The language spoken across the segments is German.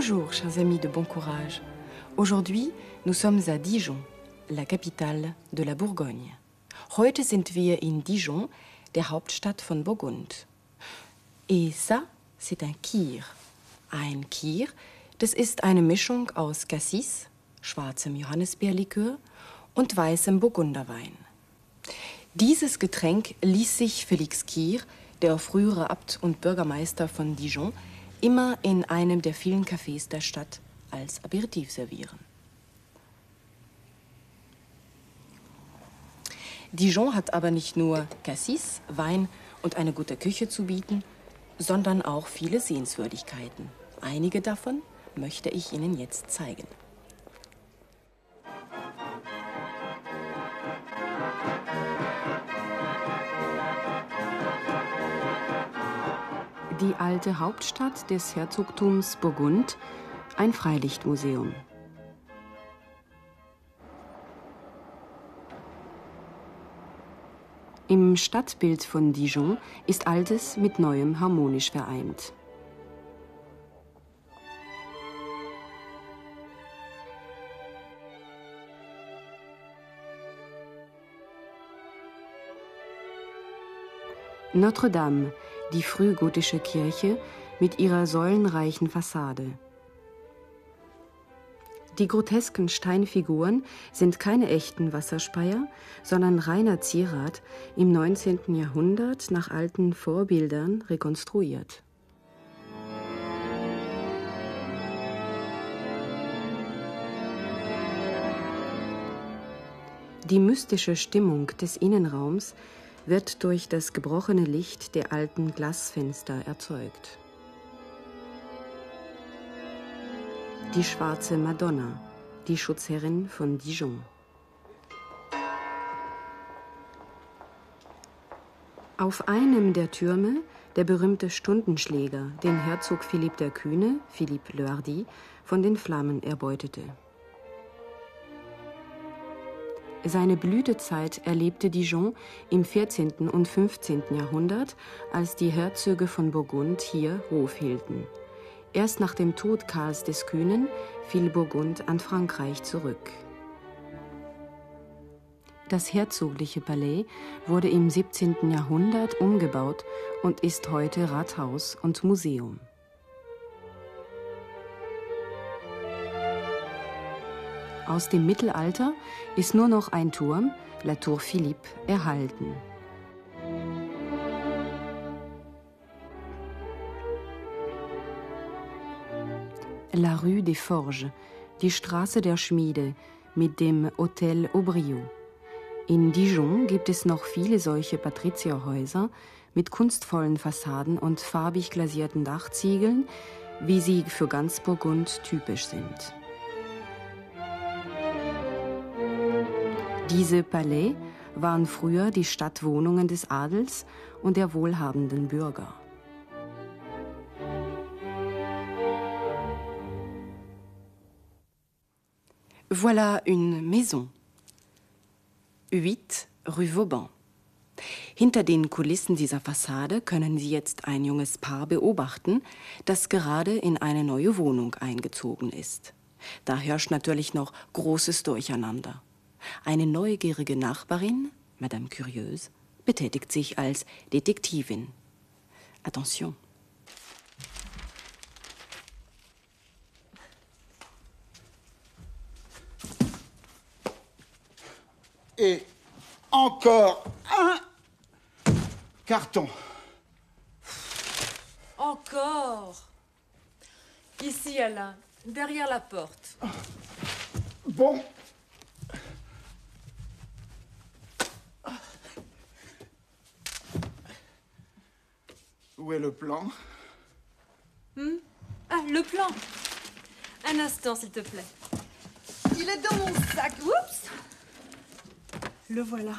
Bonjour, chers amis de bon courage. Aujourd'hui, nous sommes à Dijon, la capitale de la Bourgogne. Heute sind wir in Dijon, der Hauptstadt von Burgund. Et ça, c'est un Kir. Ein Kir, das ist eine Mischung aus Cassis, schwarzem Johannisbeerlikör und weißem Burgunderwein. Dieses Getränk ließ sich Felix Kier, der frühere Abt und Bürgermeister von Dijon, immer in einem der vielen Cafés der Stadt als Aperitif servieren. Dijon hat aber nicht nur Cassis, Wein und eine gute Küche zu bieten, sondern auch viele Sehenswürdigkeiten. Einige davon möchte ich Ihnen jetzt zeigen. Die alte Hauptstadt des Herzogtums Burgund, ein Freilichtmuseum. Im Stadtbild von Dijon ist Altes mit Neuem harmonisch vereint. Notre-Dame, die frühgotische Kirche mit ihrer säulenreichen Fassade. Die grotesken Steinfiguren sind keine echten Wasserspeier, sondern reiner Zierat, im 19. Jahrhundert nach alten Vorbildern rekonstruiert. Die mystische Stimmung des Innenraums wird durch das gebrochene Licht der alten Glasfenster erzeugt. Die schwarze Madonna, die Schutzherrin von Dijon. Auf einem der Türme der berühmte Stundenschläger, den Herzog Philipp der Kühne, Philippe le Hardy, von den Flammen erbeutete. Seine Blütezeit erlebte Dijon im 14. und 15. Jahrhundert, als die Herzöge von Burgund hier Hof hielten. Erst nach dem Tod Karls des Kühnen fiel Burgund an Frankreich zurück. Das herzogliche Palais wurde im 17. Jahrhundert umgebaut und ist heute Rathaus und Museum. Aus dem Mittelalter ist nur noch ein Turm, La Tour Philippe, erhalten. La Rue des Forges, die Straße der Schmiede mit dem Hotel Aubriot. In Dijon gibt es noch viele solche Patrizierhäuser mit kunstvollen Fassaden und farbig glasierten Dachziegeln, wie sie für ganz Burgund typisch sind. Diese Palais waren früher die Stadtwohnungen des Adels und der wohlhabenden Bürger. Voilà une maison. 8 Rue Vauban. Hinter den Kulissen dieser Fassade können Sie jetzt ein junges Paar beobachten, das gerade in eine neue Wohnung eingezogen ist. Da herrscht natürlich noch großes Durcheinander. Eine neugierige Nachbarin, Madame Curieuse, betätigt sich als Detektivin. Attention. Et encore un carton. Encore Ici, Alain, derrière la porte. Bon, Où est le plan? Hmm? Ah, le plan Un instant, s'il te plaît. Il est dans mon sac. Oups Le voilà.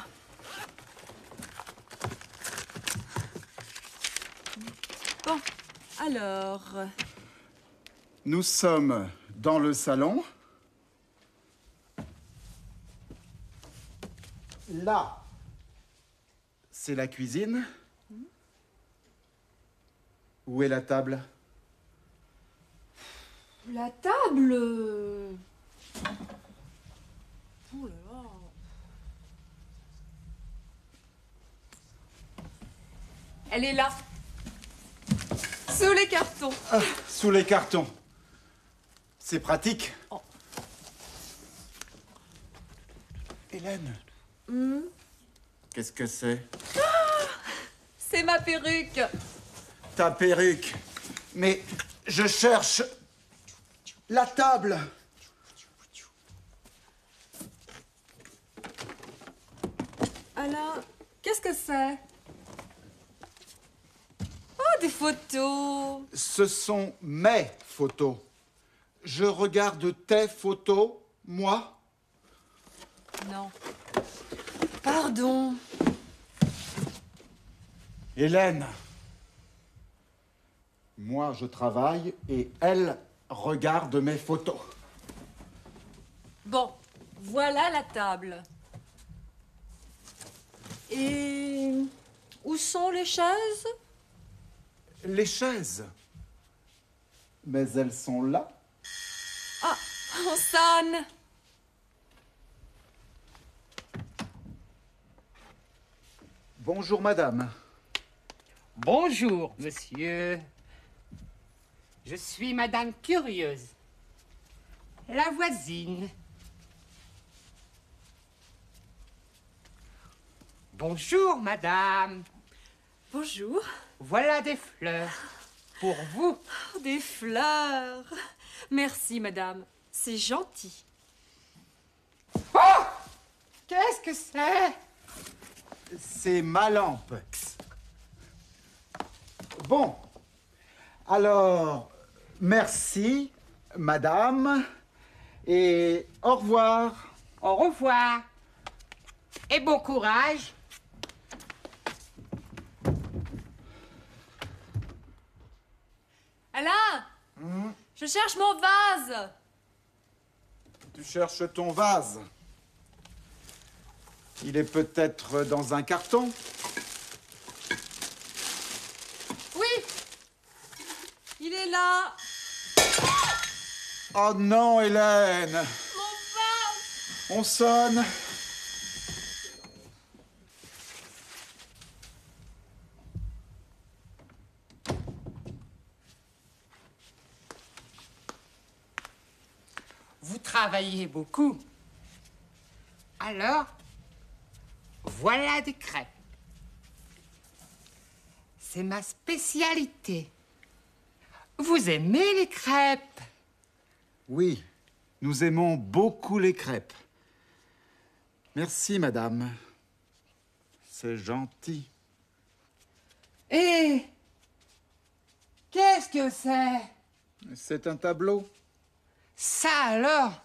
Bon, alors... Nous sommes dans le salon. Là, c'est la cuisine. Où est la table? La table? Oh là là. Elle est là. Sous les cartons. Ah, sous les cartons. C'est pratique. Hélène. Qu'est-ce que c'est? C'est ma perruque. Ta perruque. Mais je cherche la table. Alain, qu'est-ce que c'est? Oh, des photos. Ce sont mes photos. Je regarde tes photos, moi. Non. Pardon. Hélène. Moi, je travaille et elle regarde mes photos. Bon, voilà la table. Et où sont les chaises? Les chaises. Mais elles sont là. Ah, on sonne. Bonjour, madame. Bonjour, monsieur. Je suis Madame Curieuse, la voisine. Bonjour, Madame. Bonjour. Voilà des fleurs pour vous. Oh, des fleurs. Merci, madame. C'est gentil. Oh Qu'est-ce que c'est? C'est ma lampe. Bon. Alors, merci, madame. Et au revoir. Au revoir. Et bon courage. Alain Je cherche mon vase. Tu cherches ton vase. Il est peut-être dans un carton. Oui. Il est là. Oh non, Hélène. Mon. On sonne. Vous travaillez beaucoup. Alors, voilà des crêpes. C'est ma spécialité. Vous aimez les crêpes? Oui, nous aimons beaucoup les crêpes. Merci, madame. C'est gentil. Et qu'est-ce que c'est? C'est un tableau. Ça alors?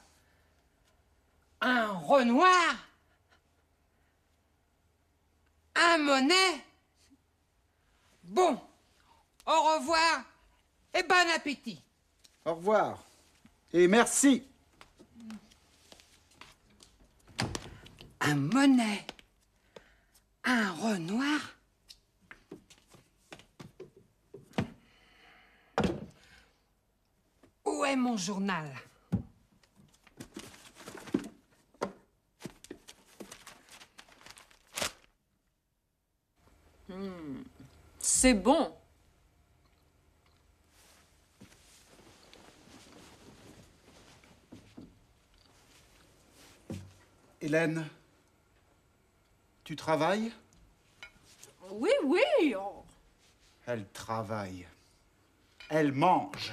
Un Renoir? Un Monet Bon, au revoir et bon appétit. Au revoir. Et merci. Un Monet Un Renoir Où est mon journal? C'est bon. Hélène, tu travailles? Oui, oui. oh. Elle travaille. Elle mange.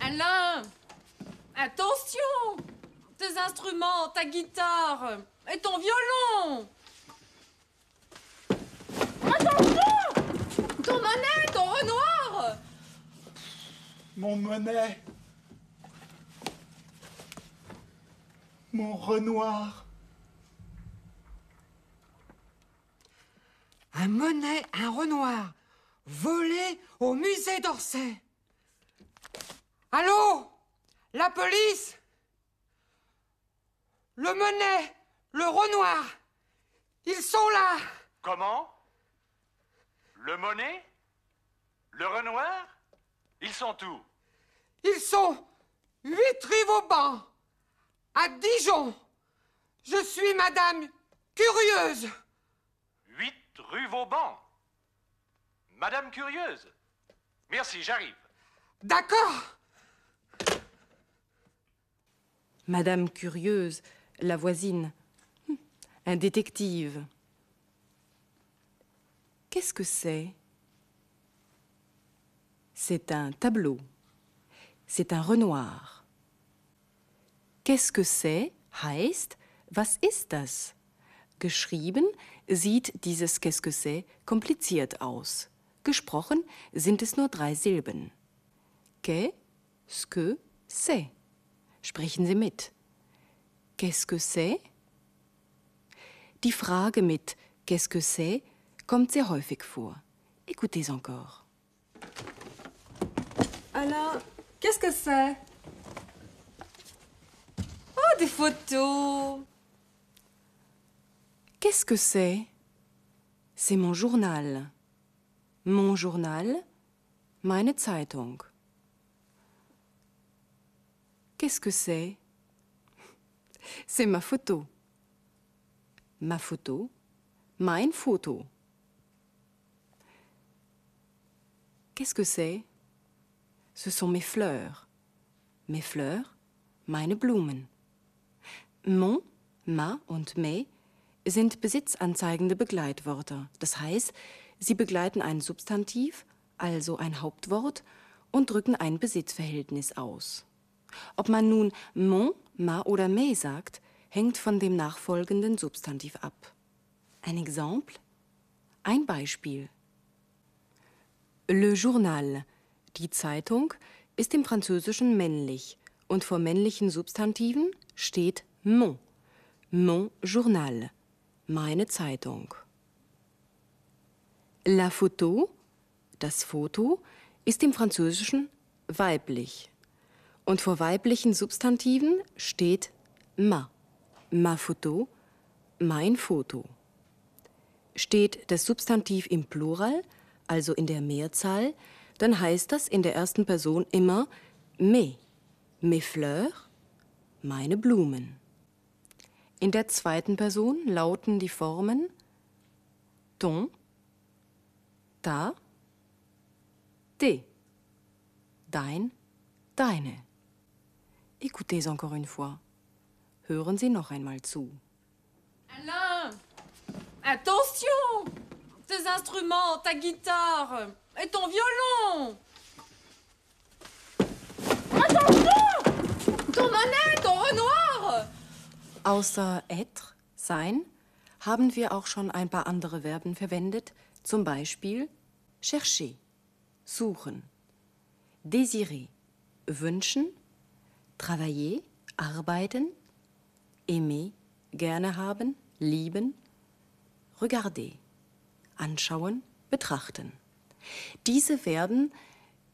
Alain Attention Tes instruments, ta guitare et ton violon Attention Ton monnaie, ton renoir Mon monnaie. Mon Renoir. Un Monet, un Renoir, volé au musée d'Orsay. Allô? La police? Le Monet, le Renoir, ils sont là. Comment? Le monnaie sont où? Ils sont huit Vauban, à Dijon. Je suis Madame Curieuse. 8 rue Vauban. Madame Curieuse. Merci, j'arrive. D'accord. Madame Curieuse, la voisine. Hum, Un détective. Qu'est-ce que c'est? C'est un tableau. C'est un Renoir. Qu'est-ce que c'est heißt Was ist das? Geschrieben sieht dieses Qu'est-ce que c'est kompliziert aus. Gesprochen sind es nur drei Silben. Qu'est-ce que c'est? Sprechen Sie mit. Qu'est-ce que c'est? Die Frage mit Qu'est-ce que c'est kommt sehr häufig vor. Écoutez encore. Alors, qu'est-ce que c'est Qu'est-ce que c'est? C'est mon journal. Mon journal, meine Zeitung. Qu'est-ce que c'est? C'est ma photo. Ma photo, mein Foto. Qu'est-ce que c'est? Ce sont mes fleurs. Mes fleurs, meine Blumen. Mon, ma und me sind besitzanzeigende Begleitwörter. Das heißt, sie begleiten ein Substantiv, also ein Hauptwort, und drücken ein Besitzverhältnis aus. Ob man nun mon, ma oder me sagt, hängt von dem nachfolgenden Substantiv ab. Ein Exemple? Ein Beispiel. Le Journal, die Zeitung, ist im Französischen männlich und vor männlichen Substantiven steht mon. Mon Journal, meine Zeitung. La photo, das Foto, ist im Französischen weiblich und vor weiblichen Substantiven steht ma. Ma photo, mein Foto. Steht das Substantiv im Plural, also in der Mehrzahl, dann heißt das in der ersten Person immer mes, mes fleurs, meine Blumen. In der zweiten Person lauten die Formen ton, ta, te, dein, deine. Écoutez encore une fois. Hören Sie noch einmal zu. Alain Attention Tes instruments, ta guitare et ton violon Attention Ton monnaie, ton Renoir Außer être, sein, haben wir auch schon ein paar andere Verben verwendet, zum Beispiel chercher, suchen, désirer, wünschen, travailler, arbeiten, aimer, gerne haben, lieben, regarder, anschauen, betrachten. Diese Verben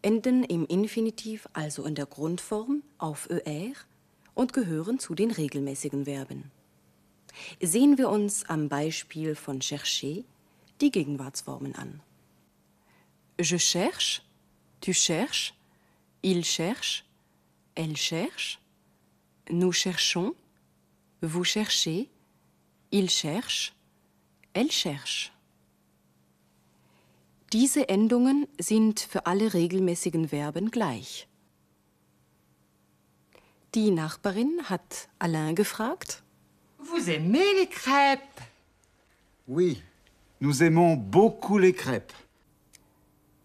enden im Infinitiv, also in der Grundform, auf ER und gehören zu den regelmäßigen Verben. Sehen wir uns am Beispiel von chercher die Gegenwartsformen an. Je cherche, tu cherches, il cherche, elle cherche, nous cherchons, vous cherchez, il cherche, elle cherche. Diese Endungen sind für alle regelmäßigen Verben gleich. Die Nachbarin hat Alain gefragt, Vous aimez les crêpes Oui, nous aimons beaucoup les crêpes.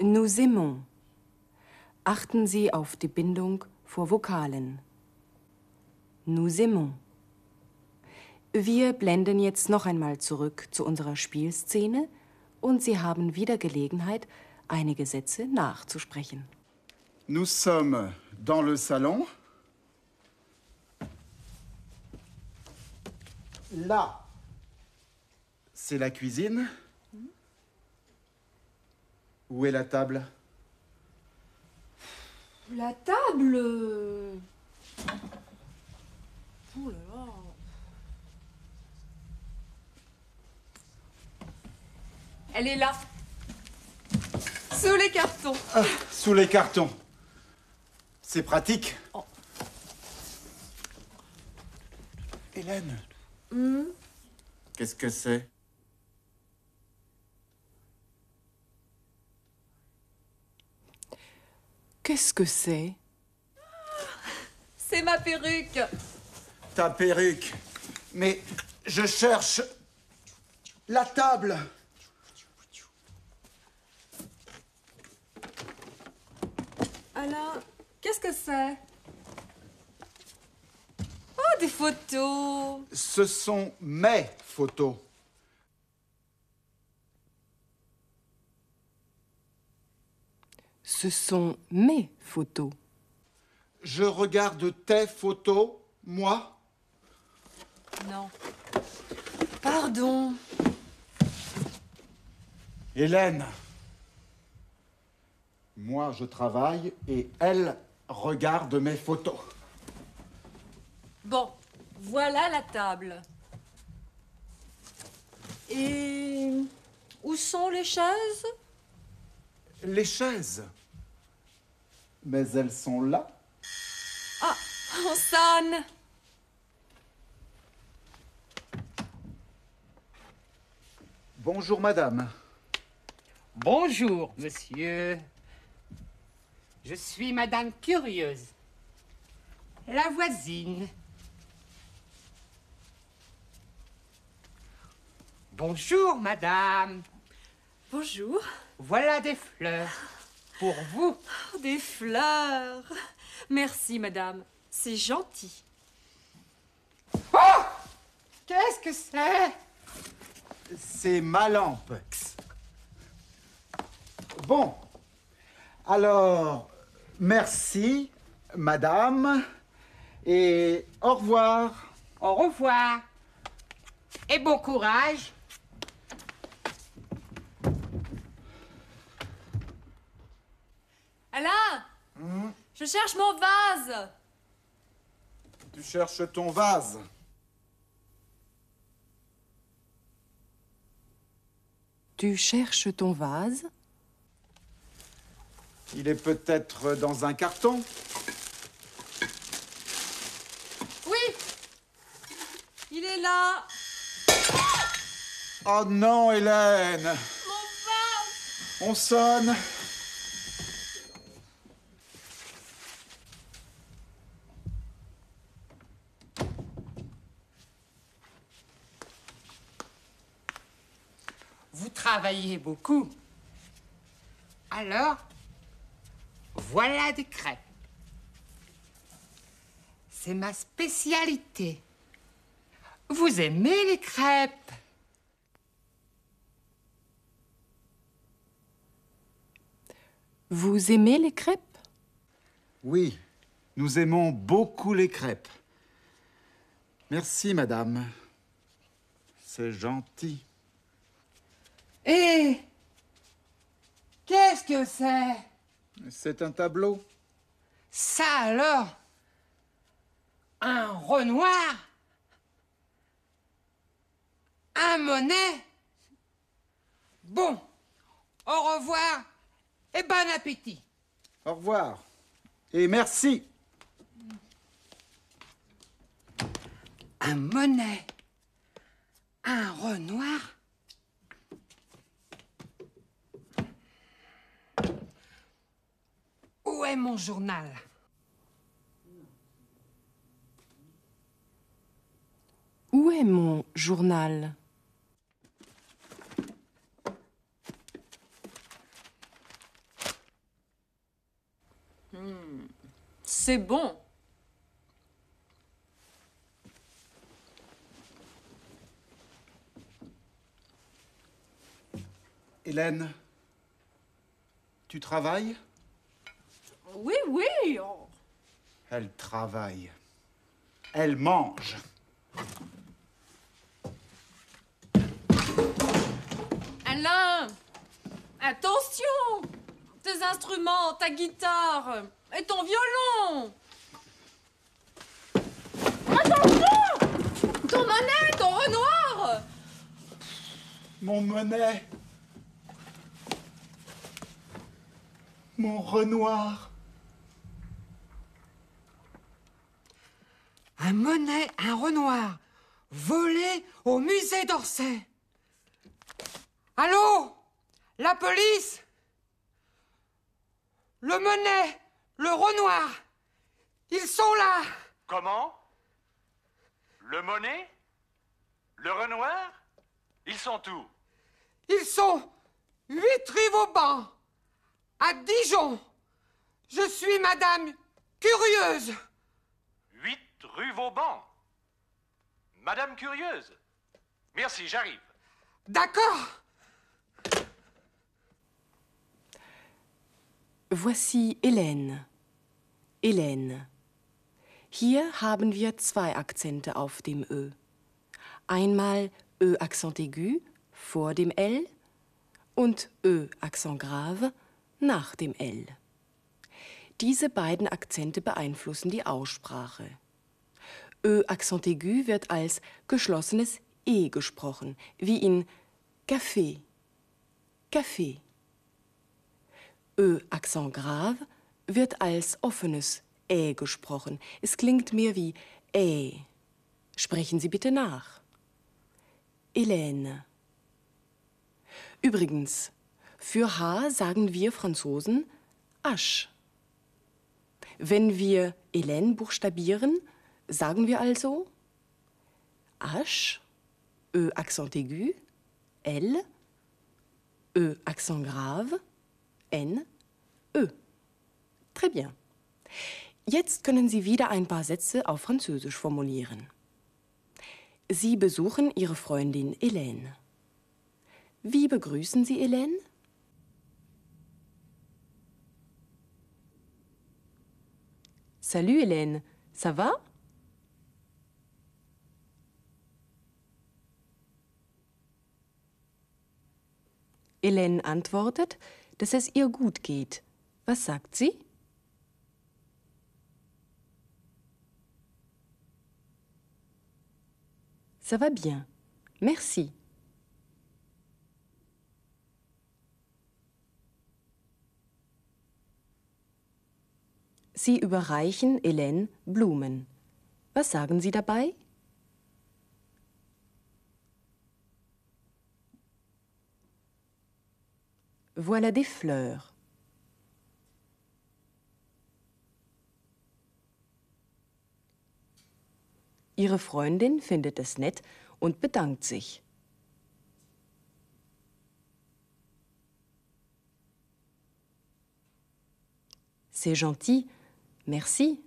Nous aimons. Achten Sie auf die Bindung vor Vokalen. Nous aimons. Wir blenden jetzt noch einmal zurück zu unserer Spielszene und Sie haben wieder Gelegenheit, einige Sätze nachzusprechen. Nous sommes dans le salon. Là, c'est la cuisine. Où est la table? La table Oh là là Elle est là Sous les cartons Sous les cartons. C'est pratique. Hélène. Qu'est-ce que c'est? Qu'est-ce que c'est? C'est ma perruque. Ta perruque. Mais je cherche la table. Alain, qu'est-ce que c'est? Des photos. Ce sont mes photos. Ce sont mes photos. Je regarde tes photos, moi. Non. Pardon. Hélène. Moi, je travaille et elle regarde mes photos. Bon, voilà la table. Et où sont les chaises? Les chaises. Mais elles sont là. Ah, on sonne. Bonjour, madame. Bonjour, monsieur. Je suis Madame Curieuse, la voisine. Bonjour, madame. Bonjour. Voilà des fleurs pour vous. Oh, des fleurs. Merci, madame. C'est gentil. Oh Qu'est-ce que c'est? C'est ma lampe. Bon. Alors, merci, madame. Et au revoir. Au revoir. Et bon courage. Alain Je cherche mon vase. Tu cherches ton vase. Tu cherches ton vase? Il est peut-être dans un carton. Oui. Il est là. Oh non, Hélène. Mon vase. On sonne. Vous travaillez beaucoup. Alors, voilà des crêpes. C'est ma spécialité. Vous aimez les crêpes? Vous aimez les crêpes? Oui, nous aimons beaucoup les crêpes. Merci, madame. C'est gentil. Et qu'est-ce que c'est? C'est un tableau. Ça alors? Un Renoir? Un Monet Bon, au revoir et bon appétit. Au revoir. Et merci. Un Monet Un Renoir? Où est mon journal. Où est mon journal? C'est bon. Hélène, tu travailles? Oui, oui. oh. Elle travaille. Elle mange. Alain Attention Tes instruments, ta guitare et ton violon Attention Ton Monet, ton Renoir Mon monnaie. Mon Renoir. Un Monet, un Renoir, volé au musée d'Orsay. Allô? La police? Le Monet, le Renoir, ils sont là. Comment? Le Monet? Le Renoir? Ils sont où? Ils sont huit rue Vauban, à Dijon. Je suis Madame Curieuse. 8 rue Vauban. Madame Curieuse. Merci, j'arrive. D'accord. Voici Hélène. Hélène. Hier haben wir zwei Akzente auf dem Ö. Einmal Ö-Accent aigu vor dem L und Ö-Accent grave nach dem L. Diese beiden Akzente beeinflussen die Aussprache. Ö-Accent aigu wird als geschlossenes E gesprochen, wie in Café, Café. Ö-Accent grave wird als offenes Ä gesprochen. Es klingt mehr wie Ä. Sprechen Sie bitte nach. Hélène. Übrigens, für H sagen wir Franzosen Asch. Wenn wir Hélène buchstabieren, sagen wir also H, Ö accent aigu, L, Ö accent grave, N, Ö. Très bien. Jetzt können Sie wieder ein paar Sätze auf Französisch formulieren. Sie besuchen Ihre Freundin Hélène. Wie begrüßen Sie Hélène? Salut Hélène, ça va? Hélène antwortet, dass es ihr gut geht. Was sagt sie? Ça va bien. Merci. Sie überreichen Hélène Blumen. Was sagen Sie dabei? Voilà des fleurs. Ihre Freundin findet es nett und bedankt sich. C'est gentil, merci.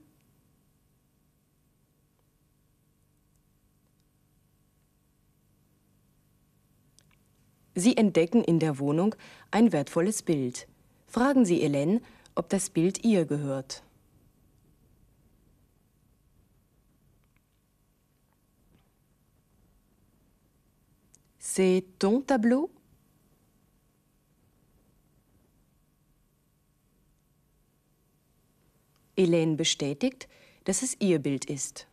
Sie entdecken in der Wohnung ein wertvolles Bild. Fragen Sie Hélène, ob das Bild ihr gehört. C'est ton tableau? Hélène bestätigt, dass es ihr Bild ist.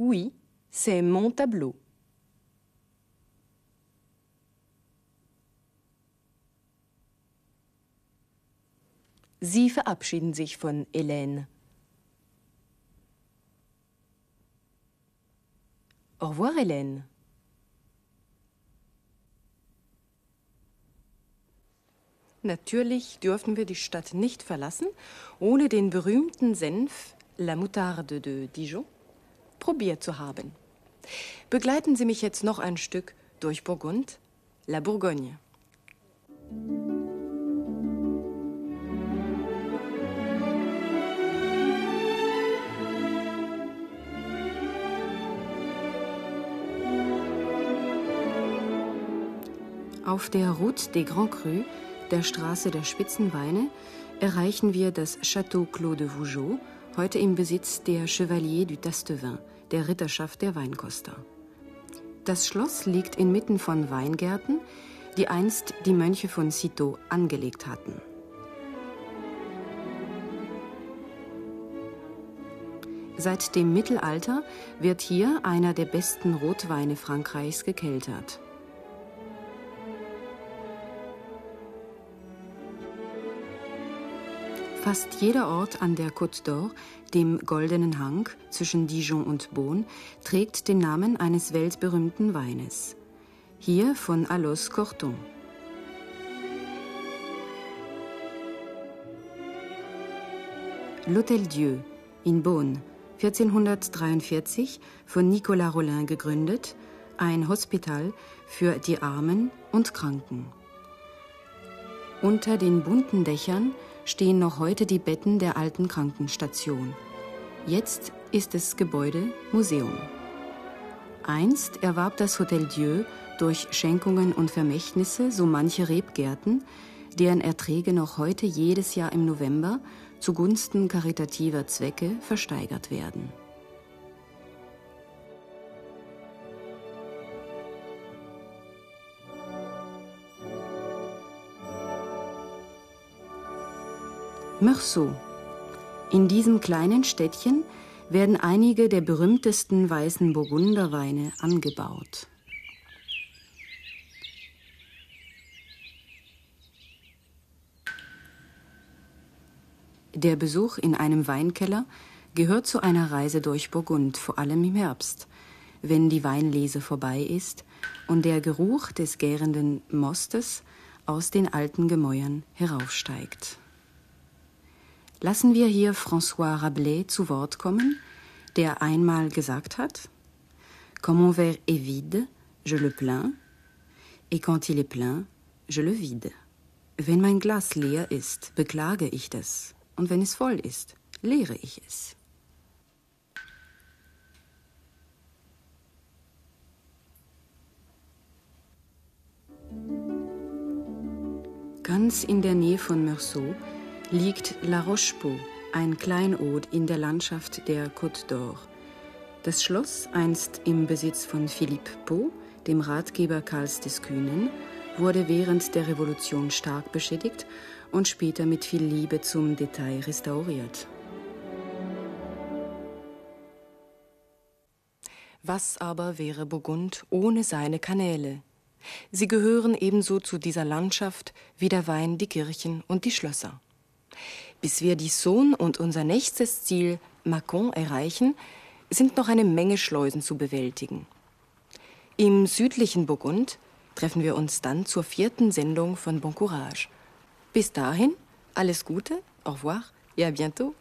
Oui, c'est mon tableau. Sie verabschieden sich von Hélène. Au revoir, Hélène. Natürlich dürfen wir die Stadt nicht verlassen, ohne den berühmten Senf La Moutarde de Dijon probiert zu haben. Begleiten Sie mich jetzt noch ein Stück durch Burgund, La Bourgogne. Auf der Route des Grands Crus, der Straße der Spitzenweine, erreichen wir das Château Clos de Vougeot, heute im Besitz der Chevalier du Tastevin, der Ritterschaft der Weinkoster. Das Schloss liegt inmitten von Weingärten, die einst die Mönche von Citeaux angelegt hatten. Seit dem Mittelalter wird hier einer der besten Rotweine Frankreichs gekeltert. Fast jeder Ort an der Côte d'Or, dem goldenen Hang zwischen Dijon und Beaune, trägt den Namen eines weltberühmten Weines. Hier von Alos Corton. L'Hôtel Dieu in Beaune, 1443 von Nicolas Rollin gegründet, ein Hospital für die Armen und Kranken. Unter den bunten Dächern stehen noch heute die Betten der alten Krankenstation. Jetzt ist das Gebäude Museum. Einst erwarb das Hotel Dieu durch Schenkungen und Vermächtnisse so manche Rebgärten, deren Erträge noch heute jedes Jahr im November zugunsten karitativer Zwecke versteigert werden. Meursault. In diesem kleinen Städtchen werden einige der berühmtesten weißen Burgunderweine angebaut. Der Besuch in einem Weinkeller gehört zu einer Reise durch Burgund, vor allem im Herbst, wenn die Weinlese vorbei ist und der Geruch des gärenden Mostes aus den alten Gemäuern heraufsteigt. Lassen wir hier François Rabelais zu Wort kommen, der einmal gesagt hat, Quand mon verre est vide, je le plains, et quand il est plein, je le vide. Wenn mein Glas leer ist, beklage ich das, und wenn es voll ist, leere ich es. Ganz in der Nähe von Meursault liegt La Roche-Pou, ein Kleinod in der Landschaft der Côte d'Or. Das Schloss, einst im Besitz von Philippe Pau, dem Ratgeber Karls des Kühnen, wurde während der Revolution stark beschädigt und später mit viel Liebe zum Detail restauriert. Was aber wäre Burgund ohne seine Kanäle? Sie gehören ebenso zu dieser Landschaft wie der Wein die Kirchen und die Schlösser. Bis wir die Saône und unser nächstes Ziel, Mâcon, erreichen, sind noch eine Menge Schleusen zu bewältigen. Im südlichen Burgund treffen wir uns dann zur vierten Sendung von Bon Courage. Bis dahin, alles Gute, au revoir et à bientôt.